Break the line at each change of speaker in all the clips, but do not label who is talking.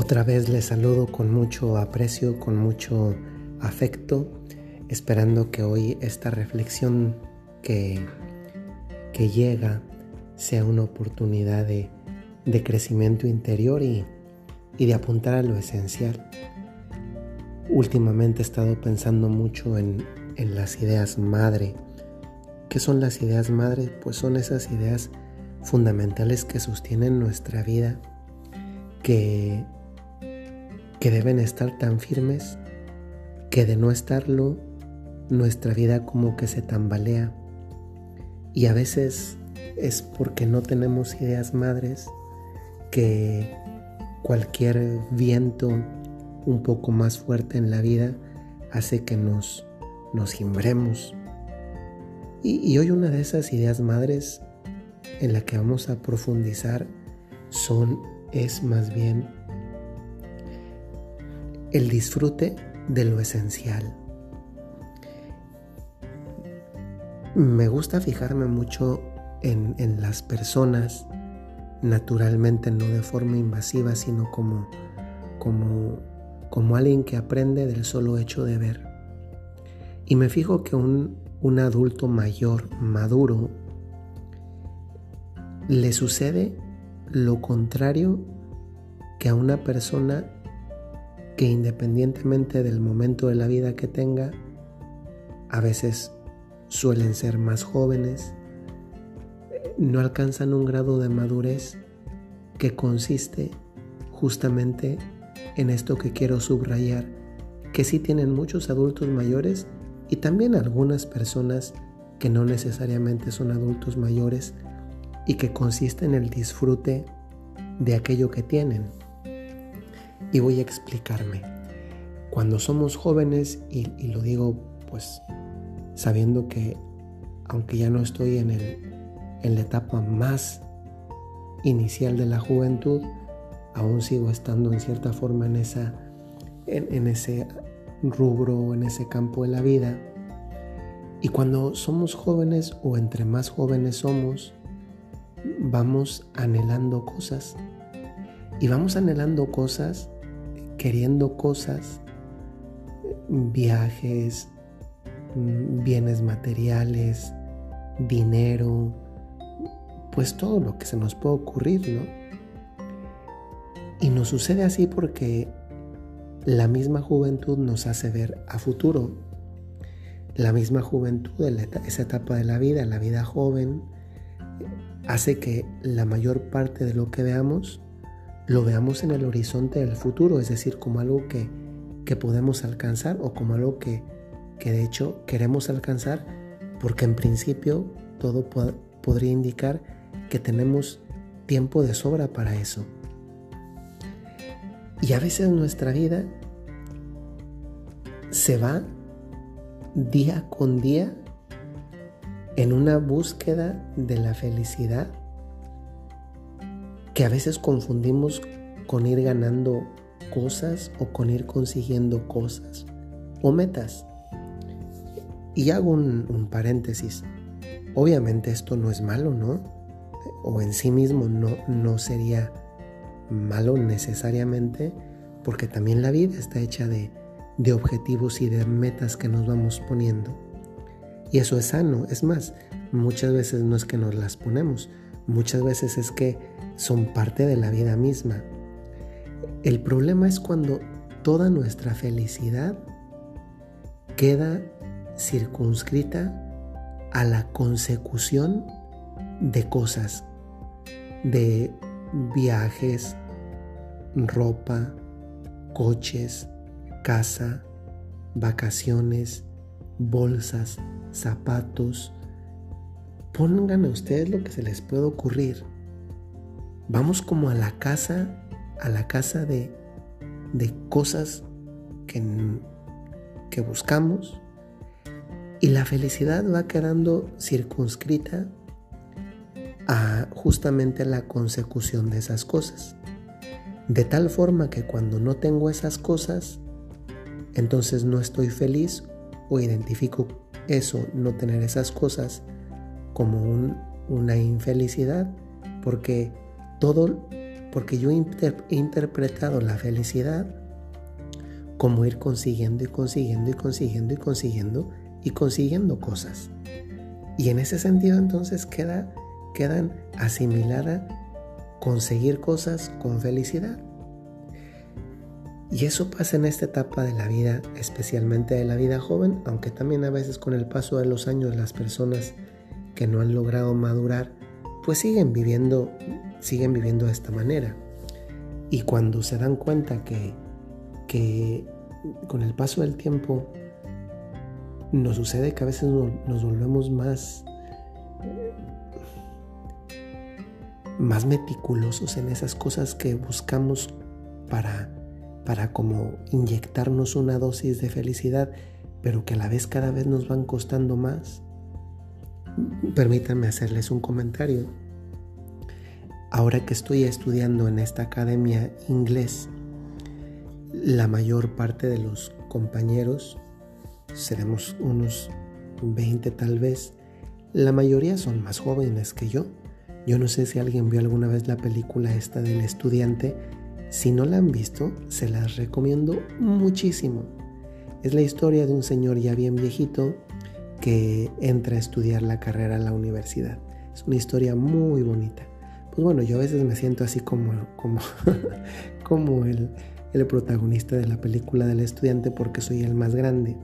Otra vez les saludo con mucho aprecio, con mucho afecto, esperando que hoy esta reflexión que, que llega sea una oportunidad de, crecimiento interior y, y de apuntar a lo esencial. Últimamente he estado pensando mucho en, en las ideas madre. ¿Qué son las ideas madre? Pues son esas ideas fundamentales que sostienen nuestra vida, que que deben estar tan firmes que de no estarlo, nuestra vida como que se tambalea. Y a veces es porque no tenemos ideas madres que cualquier viento un poco más fuerte en la vida hace que nos, nos gimbremos. Y, y hoy una de esas ideas madres en la que vamos a profundizar son, es más bien el disfrute de lo esencial. Me gusta fijarme mucho en, las personas, naturalmente no de forma invasiva, sino como, como, como alguien que aprende del solo hecho de ver. Y me fijo que un, un adulto mayor, maduro, le sucede lo contrario que a una persona que independientemente del momento de la vida que tenga, a veces suelen ser más jóvenes, no alcanzan un grado de madurez que consiste justamente en esto que quiero subrayar, que sí tienen muchos adultos mayores y también algunas personas que no necesariamente son adultos mayores y que consiste en el disfrute de aquello que tienen y voy a explicarme. Cuando somos jóvenes, y, lo digo pues sabiendo que aunque ya no estoy en, el, en la etapa más inicial de la juventud, aún sigo estando en cierta forma en, esa, en, en ese rubro, en ese campo de la vida. Y cuando somos jóvenes o entre más jóvenes somos, vamos anhelando cosas. Y vamos anhelando cosas queriendo cosas, viajes, mm, bienes materiales, dinero, pues todo lo que se nos puede ocurrir, ¿no? Y nos sucede así porque la misma juventud nos hace ver a futuro. La misma juventud, esa etapa de la vida, la vida joven, hace que la mayor parte de lo que veamos lo veamos en el horizonte del futuro, es decir, como algo que, podemos alcanzar o como algo que, de hecho queremos alcanzar, porque en principio todo podría indicar que tenemos tiempo de sobra para eso. Y a veces nuestra vida se va día con día en una búsqueda de la felicidad que a veces confundimos con ir ganando cosas o con ir consiguiendo cosas o metas. Y hago un, paréntesis. Obviamente esto no es malo, ¿no? O en sí mismo no, no sería malo necesariamente, porque también la vida está hecha de, de objetivos y de metas que nos vamos poniendo. Y eso es sano. Es más, muchas veces no es que nos las ponemos, muchas veces es que son parte de la vida misma. El problema es cuando toda nuestra felicidad queda circunscrita a la consecución de cosas, de viajes, ropa, coches, casa, vacaciones, bolsas, zapatos, Pongan a ustedes lo que se les puede ocurrir. Vamos como a la casa, a la casa de, de cosas que, que buscamos y la felicidad va quedando circunscrita a justamente la consecución de esas cosas. De tal forma que cuando no tengo esas cosas, entonces no estoy feliz o identifico eso, no tener esas cosas, como una infelicidad, porque todo Porque yo he interpretado la felicidad como ir consiguiendo y consiguiendo y consiguiendo y consiguiendo y consiguiendo cosas. Y en ese sentido entonces queda, quedan asimiladas conseguir cosas con felicidad. Y eso pasa en esta etapa de la vida, especialmente de la vida joven, aunque también a veces con el paso de los años las personas que no han logrado madurar, pues siguen viviendo, siguen viviendo de esta manera. Y cuando se dan cuenta que, que con el paso del tiempo nos sucede que a veces nos volvemos más más meticulosos en esas cosas que buscamos para para como inyectarnos una dosis de felicidad, pero que a la vez cada vez nos van costando más. Permítanme hacerles un comentario. Ahora que estoy estudiando en esta academia inglés, la mayor parte de los compañeros, seremos unos 20 tal vez, la mayoría son más jóvenes que yo. Yo no sé si alguien vio alguna vez la película esta del estudiante si no la han visto, se las recomiendo muchísimo. Es la historia de un señor ya bien viejito que entra a estudiar la carrera a la universidad. Es una historia muy bonita. Pues bueno, yo a veces me siento así como, como, como el, el protagonista de la película del estudiante porque soy el más grande.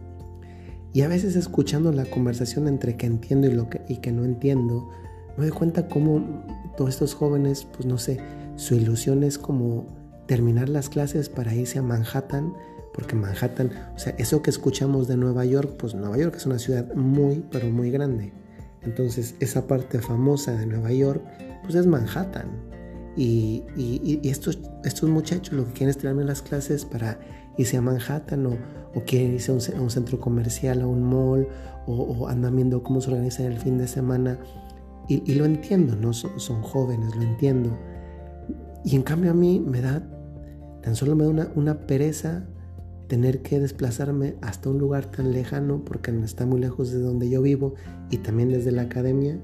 Y a veces escuchando la conversación entre que entiendo y, lo que, y que no entiendo, me doy cuenta cómo todos estos jóvenes, pues no sé, su ilusión es como terminar las clases para irse a Manhattan, porque Manhattan, o sea, eso que escuchamos de Nueva York, pues Nueva York es una ciudad muy, pero muy grande. Entonces, esa parte famosa de Nueva York, pues es Manhattan. Y, estos, estos muchachos lo que quieren es terminar las clases para irse a Manhattan o, o quieren irse a un, centro comercial, a un mall, o, andan viendo cómo se organiza el fin de semana. Y, lo entiendo, ¿no? Son, son jóvenes, lo entiendo. Y en cambio a mí me da Tan solo me da una, pereza tener que desplazarme hasta un lugar tan lejano porque está muy lejos de donde yo vivo y también desde la academia.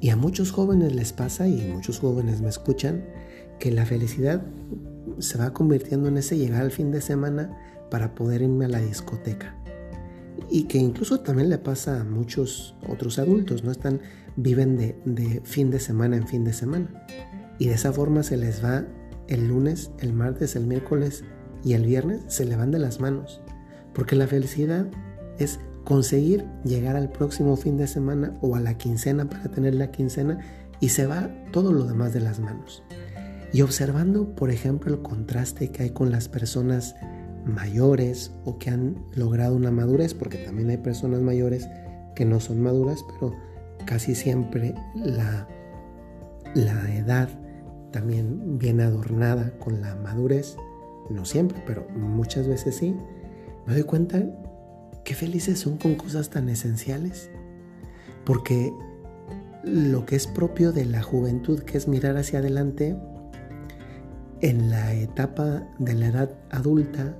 Y a muchos jóvenes les pasa, y muchos jóvenes me escuchan, que la felicidad se va convirtiendo en ese llegar al fin de semana para poder irme a la discoteca. Y que incluso también le pasa a muchos otros adultos, ¿no? Están, viven de fin de semana en fin de semana. Y de esa forma se les va el lunes, el martes, el miércoles y el viernes se le van de las manos. Porque la felicidad es conseguir llegar al próximo fin de semana o a la quincena para tener la quincena y se va todo lo demás de las manos. Y observando, por ejemplo, el contraste que hay con las personas mayores o que han logrado una madurez, porque también hay personas mayores que no son maduras, pero casi siempre la, la edad también bien adornada con la madurez, no siempre, pero muchas veces sí, me doy cuenta qué felices son con cosas tan esenciales. Porque lo que es propio de la juventud, que es mirar hacia adelante, en la etapa de la edad adulta,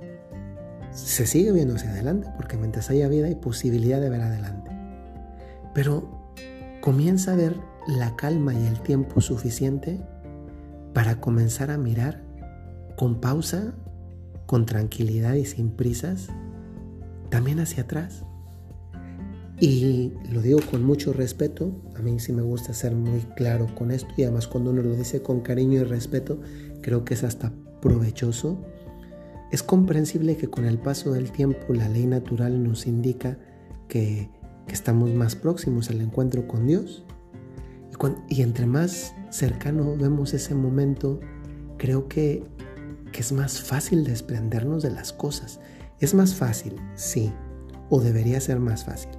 se sigue viendo hacia adelante, porque mientras haya vida hay posibilidad de ver adelante. Pero comienza a ver la calma y el tiempo suficiente para comenzar a mirar con pausa, con tranquilidad y sin prisas, también hacia atrás. Y lo digo con mucho respeto, a mí sí me gusta ser muy claro con esto y además cuando uno lo dice con cariño y respeto, creo que es hasta provechoso. Es comprensible que con el paso del tiempo la ley natural nos indica que, estamos más próximos al encuentro con Dios. Y, y entre más cercano vemos ese momento, creo que, que es más fácil desprendernos de las cosas. Es más fácil, sí, o debería ser más fácil.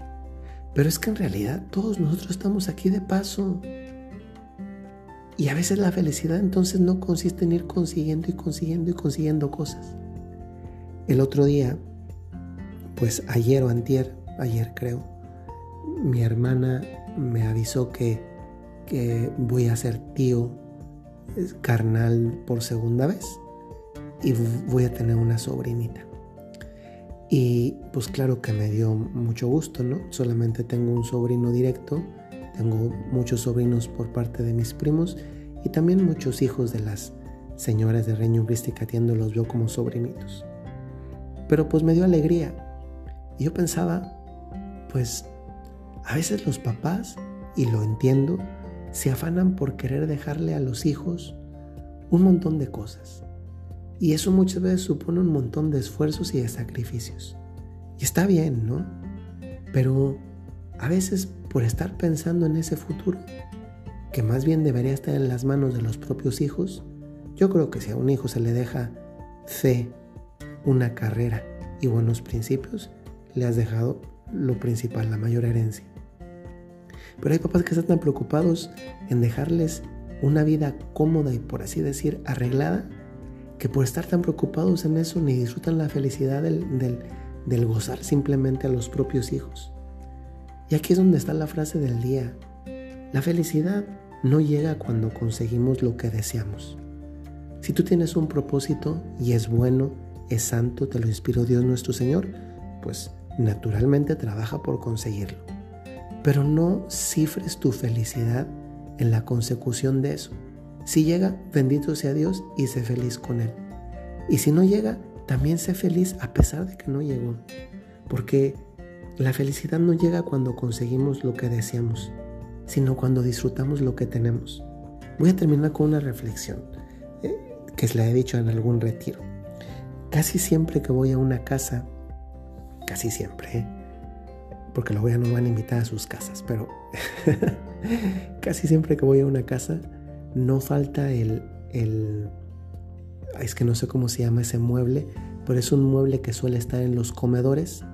Pero es que en realidad todos nosotros estamos aquí de paso. Y a veces la felicidad entonces no consiste en ir consiguiendo y consiguiendo y consiguiendo cosas. El otro día, pues ayer o antier, ayer creo, mi hermana me avisó que que voy a ser tío carnal por segunda vez y voy a tener una sobrinita. Y pues claro que me dio mucho gusto, ¿no? Solamente tengo un sobrino directo, tengo muchos sobrinos por parte de mis primos y también muchos hijos de las señoras de Reino Cristi Catiendo los veo como sobrinitos. Pero pues me dio alegría. Y yo pensaba, pues a veces los papás, y lo entiendo, se afanan por querer dejarle a los hijos un montón de cosas. Y eso muchas veces supone un montón de esfuerzos y de sacrificios. Y está bien, ¿no? Pero a veces por estar pensando en ese futuro, que más bien debería estar en las manos de los propios hijos, yo creo que si a un hijo se le deja fe, una carrera y buenos principios, le has dejado lo principal, la mayor herencia. Pero hay papás que están tan preocupados en dejarles una vida cómoda y por así decir arreglada, que por estar tan preocupados en eso ni disfrutan la felicidad del, del gozar simplemente a los propios hijos. Y aquí es donde está la frase del día. La felicidad no llega cuando conseguimos lo que deseamos. Si tú tienes un propósito y es bueno, es santo, te lo inspiró Dios nuestro Señor, pues naturalmente trabaja por conseguirlo. Pero no cifres tu felicidad en la consecución de eso. Si llega, bendito sea Dios y sé feliz con Él. Y si no llega, también sé feliz a pesar de que no llegó. Porque la felicidad no llega cuando conseguimos lo que deseamos, sino cuando disfrutamos lo que tenemos. Voy a terminar con una reflexión eh, que se la he dicho en algún retiro. Casi siempre que voy a una casa, casi siempre, ¿eh? porque lo voy a no van a invitar a sus casas, pero casi siempre que voy a una casa no falta el, el, es que no sé cómo se llama ese mueble, pero es un mueble que suele estar en los comedores,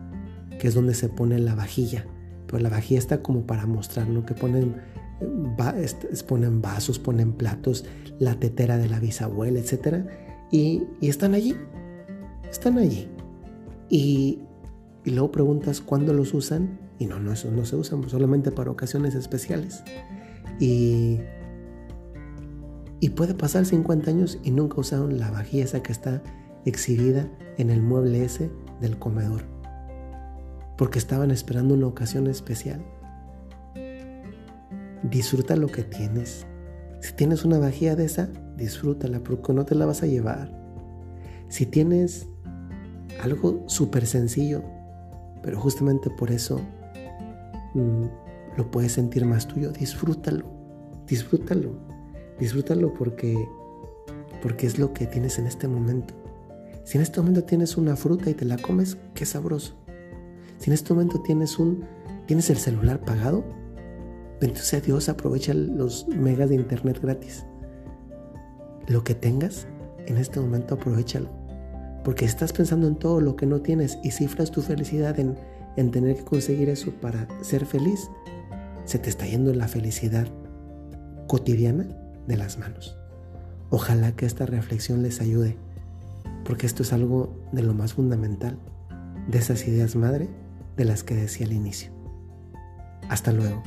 que es donde se pone la vajilla, pero la vajilla está como para mostrar, ¿no? Que ponen, ponen vasos, ponen platos, la tetera de la bisabuela, etc. Y, y están allí, están allí. Y, y luego preguntas cuándo los usan y no, no, eso no se usan solamente para ocasiones especiales. Y, y puede pasar 50 años y nunca usaron la vajilla esa que está exhibida en el mueble ese del comedor. Porque estaban esperando una ocasión especial. Disfruta lo que tienes. Si tienes una vajilla de esa, disfrútala porque no te la vas a llevar. Si tienes algo súper sencillo, pero justamente por eso mm, lo puedes sentir más tuyo. Disfrútalo, disfrútalo, disfrútalo porque, porque es lo que tienes en este momento. Si en este momento tienes una fruta y te la comes, qué sabroso. Si en este momento tienes un tienes el celular pagado, entonces Dios aprovecha los megas de internet gratis. Lo que tengas, en este momento aprovechalo porque estás pensando en todo lo que no tienes y cifras tu felicidad en, en tener que conseguir eso para ser feliz, se te está yendo la felicidad cotidiana de las manos. Ojalá que esta reflexión les ayude, porque esto es algo de lo más fundamental, de esas ideas madre de las que decía al inicio. Hasta luego.